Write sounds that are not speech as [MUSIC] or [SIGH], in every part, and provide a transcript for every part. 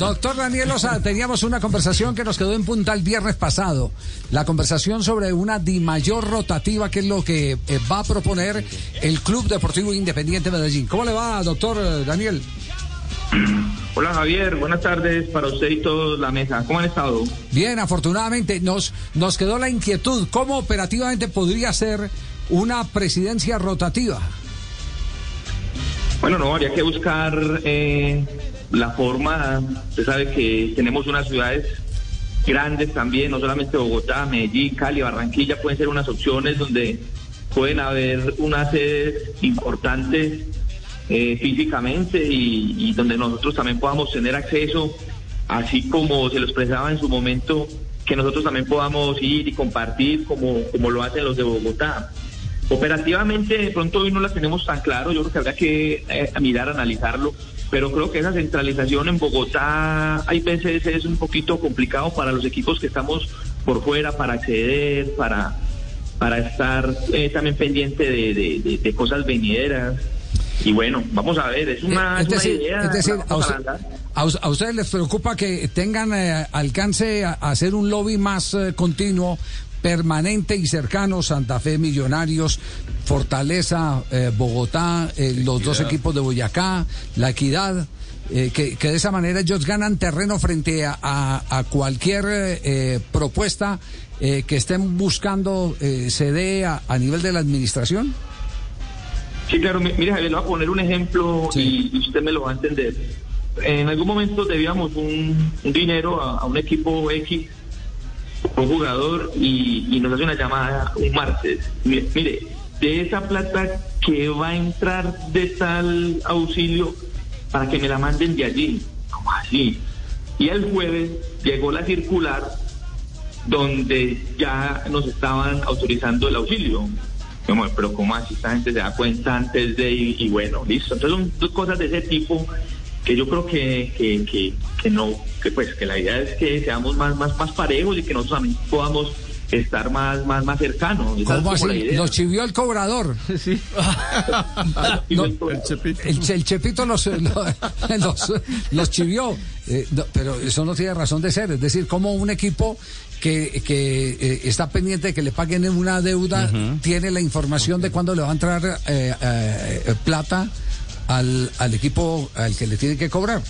Doctor Daniel Osa, teníamos una conversación que nos quedó en punta el viernes pasado. La conversación sobre una Di mayor rotativa, que es lo que eh, va a proponer el Club Deportivo Independiente Medellín. ¿Cómo le va, doctor eh, Daniel? [CLEARS THROAT] Hola Javier, buenas tardes para usted y toda la mesa. ¿Cómo han estado? Bien, afortunadamente nos, nos quedó la inquietud. ¿Cómo operativamente podría ser una presidencia rotativa? Bueno, no, habría que buscar eh, la forma. Usted sabe que tenemos unas ciudades grandes también, no solamente Bogotá, Medellín, Cali, Barranquilla, pueden ser unas opciones donde pueden haber unas sedes importantes eh, físicamente y, donde nosotros también podamos tener acceso, así como se lo expresaba en su momento, que nosotros también podamos ir y compartir como, como lo hacen los de Bogotá. Operativamente, de pronto hoy no la tenemos tan claro, yo creo que habrá que eh, mirar, analizarlo, pero creo que esa centralización en Bogotá hay veces es un poquito complicado para los equipos que estamos por fuera para acceder, para, para estar eh, también pendiente de, de cosas venideras. Y bueno, vamos a ver, es una, idea. Es decir, a, ustedes les preocupa que tengan eh, alcance a, hacer un lobby más eh, continuo, permanente y cercano, Santa Fe Millonarios, Fortaleza, eh, Bogotá, los dos equipos de Boyacá, La Equidad. que, de esa manera ellos ganan terreno frente a, a cualquier propuesta que estén buscando se dé a nivel de la administración? Sí, claro, mire Javier, le voy a poner un ejemplo y, usted me lo va a entender. En algún momento debíamos un, dinero a, un equipo X, un jugador, y, nos hace una llamada un martes. Mire, de esa plata que va a entrar de tal auxilio para que me la manden de allí. ¿Cómo así? Y el jueves llegó la circular donde ya nos estaban autorizando el auxilio pero ¿cómo así esta gente se da cuenta antes de y, bueno, listo. Entonces son cosas de ese tipo que yo creo que, que, que, no, que pues que la idea es que seamos más, más, más parejos y que nosotros también podamos estar más, más, más cercanos. ¿Cómo así? Los chivió el cobrador. [LAUGHS] Sí. [LAUGHS] el, chepito. los, los, [LAUGHS] chivió. Eh, pero eso no tiene razón de ser. Es decir, como un equipo que, que eh, está pendiente de que le paguen una deuda tiene la información de cuándo le va a entrar eh, plata al, al equipo al que le tiene que cobrar.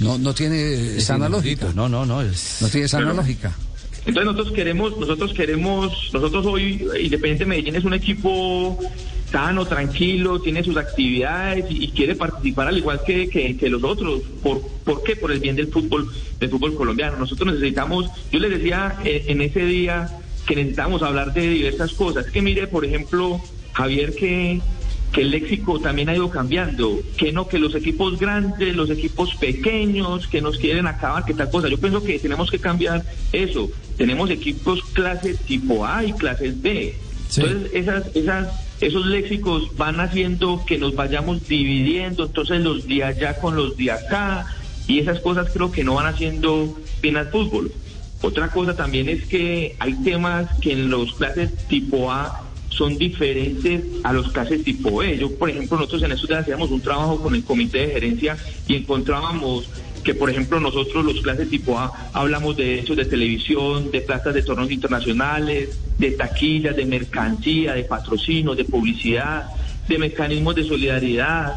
No, no tiene sana lógica. No, no, no. No tiene sana lógica. Entonces nosotros queremos, nosotros queremos, nosotros hoy, Independiente Medellín es un equipo sano, tranquilo, tiene sus actividades y, quiere participar al igual que, que, los otros. ¿Por, ¿Por qué? Por el bien del fútbol, del fútbol colombiano. Nosotros necesitamos, yo les decía eh, en ese día que necesitamos hablar de diversas cosas. Que mire, por ejemplo, Javier, que que el léxico también ha ido cambiando, que no, que los equipos grandes, los equipos pequeños, que nos quieren acabar, que tal cosa. Yo pienso que tenemos que cambiar eso. Tenemos equipos clases tipo A y clases B. Entonces, esas, esas, esos léxicos van haciendo que nos vayamos dividiendo, entonces los de allá con los de acá, y esas cosas creo que no van haciendo bien al fútbol. Otra cosa también es que hay temas que en los clases tipo A son diferentes a los clases tipo B. Yo, por ejemplo, nosotros en esto hacíamos un trabajo con el comité de gerencia y encontrábamos que, por ejemplo, nosotros los clases tipo A hablamos de hechos de televisión, de plazas de torneos internacionales, de taquillas, de mercancía, de patrocinio, de publicidad, de mecanismos de solidaridad,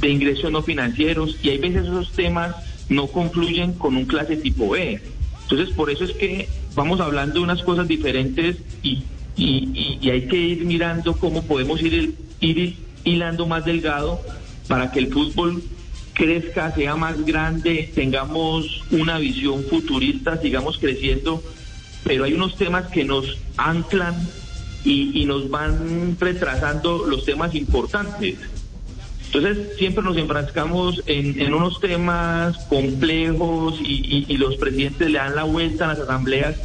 de ingresos no financieros, y hay veces esos temas no confluyen con un clase tipo B. Entonces, por eso es que vamos hablando de unas cosas diferentes y y, hay que ir mirando cómo podemos ir, ir hilando más delgado para que el fútbol crezca, sea más grande, tengamos una visión futurista, sigamos creciendo, pero hay unos temas que nos anclan y, nos van retrasando los temas importantes. Entonces siempre nos enfrascamos en, unos temas complejos y, y, los presidentes le dan la vuelta a las asambleas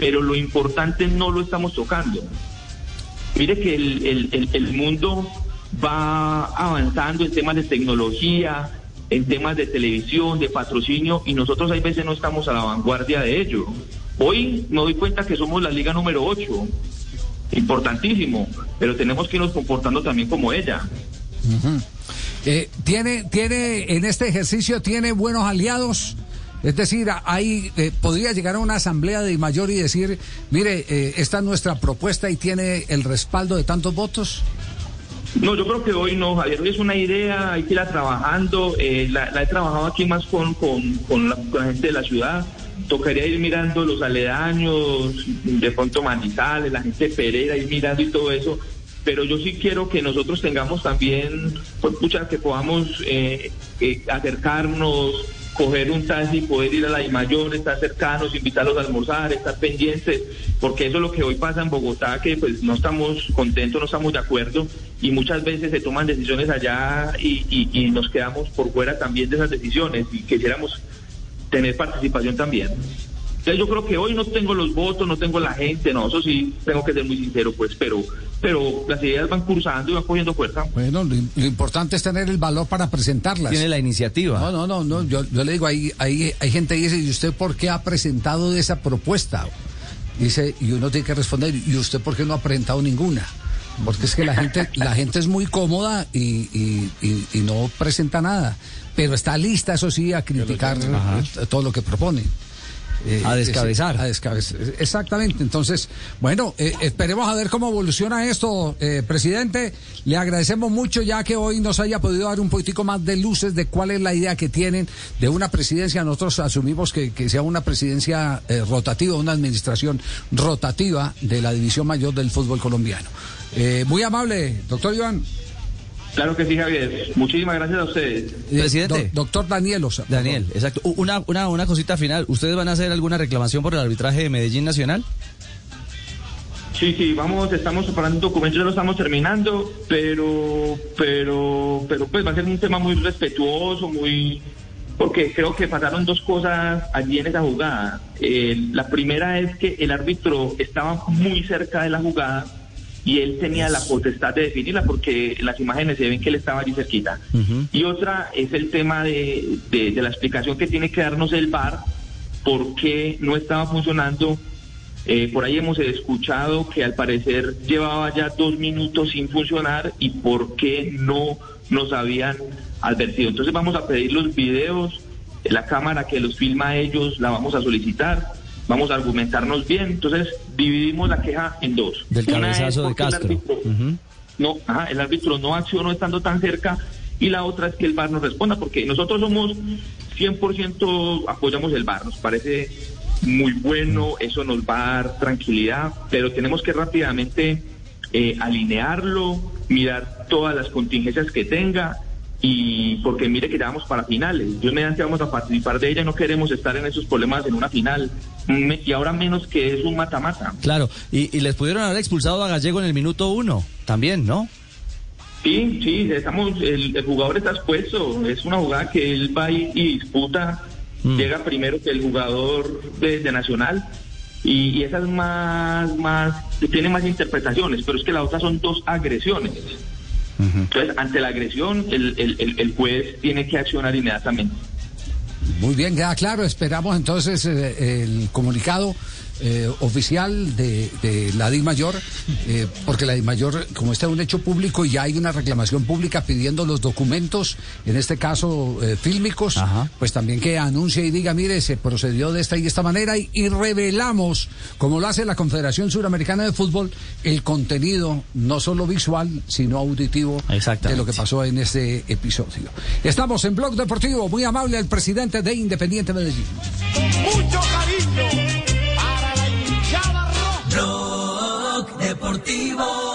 pero lo importante no lo estamos tocando. Mire que el, mundo va avanzando en temas de tecnología, en temas de televisión, de patrocinio, y nosotros hay veces no estamos a la vanguardia de ello. Hoy me doy cuenta que somos la liga número 8, importantísimo, pero tenemos que irnos comportando también como ella. Eh, tiene, tiene, en este ejercicio, tiene buenos aliados Es decir, ahí eh, podría llegar a una asamblea de mayor y decir, mire, eh, esta es nuestra propuesta y tiene el respaldo de tantos votos. No, yo creo que hoy no, Javier. Hoy es una idea, hay que irla trabajando. Eh, la, he trabajado aquí más con, con, la, gente de la ciudad. Tocaría ir mirando los aledaños, de pronto Manizales, la gente de Pereira, ir mirando y todo eso. Pero yo sí quiero que nosotros tengamos también, pues, que podamos acercarnos, coger un taxi, poder ir a la mayor, estar cercanos, invitarlos a almorzar, estar pendientes, porque eso es lo que hoy pasa en Bogotá, que pues no estamos contentos, no estamos de acuerdo y muchas veces se toman decisiones allá y, y nos quedamos por fuera también de esas decisiones y quisiéramos tener participación también. Yo creo que hoy no tengo los votos, no tengo la gente, no, eso sí, tengo que ser muy sincero, pues, pero, pero las ideas van cursando y van cogiendo fuerza. Bueno, lo, importante es tener el valor para presentarlas. Tiene la iniciativa. No, no, no, no yo, le digo, ahí, ahí hay gente que dice, ¿y usted por qué ha presentado esa propuesta? Dice, y uno tiene que responder, ¿y usted por qué no ha presentado ninguna? Porque es que la gente, [LAUGHS] la gente es muy cómoda y, y no presenta nada. Pero está lista, eso sí, a criticar todo lo que propone. Eh, a descabezar. a descabezar. Exactamente. Entonces, bueno, eh, esperemos a ver cómo evoluciona esto, eh, presidente. Le agradecemos mucho ya que hoy nos haya podido dar un poquitico más de luces de cuál es la idea que tienen de una presidencia. Nosotros asumimos que, que sea una presidencia rotativa, una administración rotativa de la división mayor del fútbol colombiano. muy amable, doctor Iván. Claro que sí, Javier. Muchísimas gracias a ustedes. Presidente. doctor Daniel Daniel, exacto. Una, una, una cosita final. ¿Ustedes van a hacer alguna reclamación por el arbitraje de Medellín Nacional? Sí, sí, vamos, estamos preparando un documento, ya lo estamos terminando, pero, pero, pero pues va a ser un tema muy respetuoso, muy, porque creo que pasaron dos cosas allí en esa jugada. Eh, la primera es que el árbitro estaba muy cerca de la jugada y él tenía la potestad de definirla porque las imágenes se ven que él estaba allí cerquita. Y otra es el tema de, de, la explicación que tiene que darnos el VAR, por qué no estaba funcionando. Eh, por ahí hemos escuchado que al parecer llevaba ya dos minutos sin funcionar y por qué no nos habían advertido. Entonces vamos a pedir los videos, la cámara que los filma a ellos la vamos a solicitar vamos a argumentarnos bien. Entonces, dividimos la queja en dos. Del cabezazo de Castro. El árbitro, no, el árbitro no accionó estando tan cerca y la otra es que el VAR nos responda, porque nosotros somos 100% apoyamos el VAR, nos parece muy bueno, eso nos va a dar tranquilidad, pero tenemos que rápidamente eh, alinearlo, mirar todas las contingencias que tenga y porque mire que ya vamos para finales. Dios mediante vamos a participar de ella, no queremos estar en esos problemas en una final. Y ahora menos que es un mata-mata. Claro, y, les pudieron haber expulsado a Gallego en el minuto uno, también, ¿no? Sí, sí, estamos, el, jugador está expuesto, es una jugada que él va y, disputa, mm. llega primero que el jugador de, Nacional, y, y, esas más, más, tiene más interpretaciones, pero es que la otra son dos agresiones. Entonces, ante la agresión, el, el, el, juez tiene que accionar inmediatamente. Muy bien, queda claro. Esperamos entonces eh, el comunicado eh, oficial de, de, la DIC Mayor, eh, porque la DIC Mayor, como está un hecho público y ya hay una reclamación pública pidiendo los documentos, en este caso eh, fílmicos, pues también que anuncie y diga, mire, se procedió de esta y de esta manera y, revelamos, como lo hace la Confederación Suramericana de Fútbol, el contenido no solo visual, sino auditivo de lo que pasó en este episodio. Estamos en Blog Deportivo, muy amable al presidente de Independiente Medellín. Deportivo